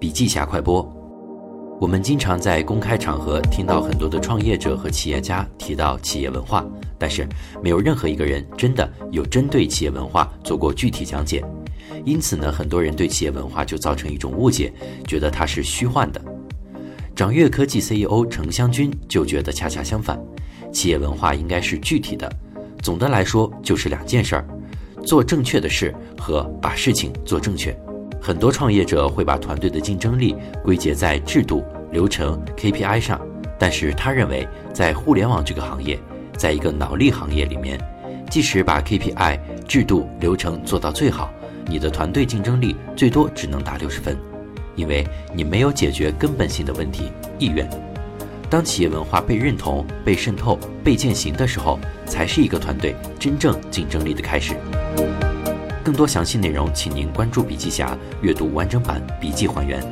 笔记侠快播。我们经常在公开场合听到很多的创业者和企业家提到企业文化，但是没有任何一个人真的有针对企业文化做过具体讲解。因此呢，很多人对企业文化就造成一种误解，觉得它是虚幻的。掌阅科技 CEO 程湘军就觉得恰恰相反，企业文化应该是具体的。总的来说就是两件事儿：做正确的事和把事情做正确。很多创业者会把团队的竞争力归结在制度、流程、KPI 上，但是他认为，在互联网这个行业，在一个脑力行业里面，即使把 KPI、制度、流程做到最好，你的团队竞争力最多只能打六十分，因为你没有解决根本性的问题——意愿。当企业文化被认同、被渗透、被践行的时候，才是一个团队真正竞争力的开始。更多详细内容，请您关注笔记侠，阅读完整版笔记还原。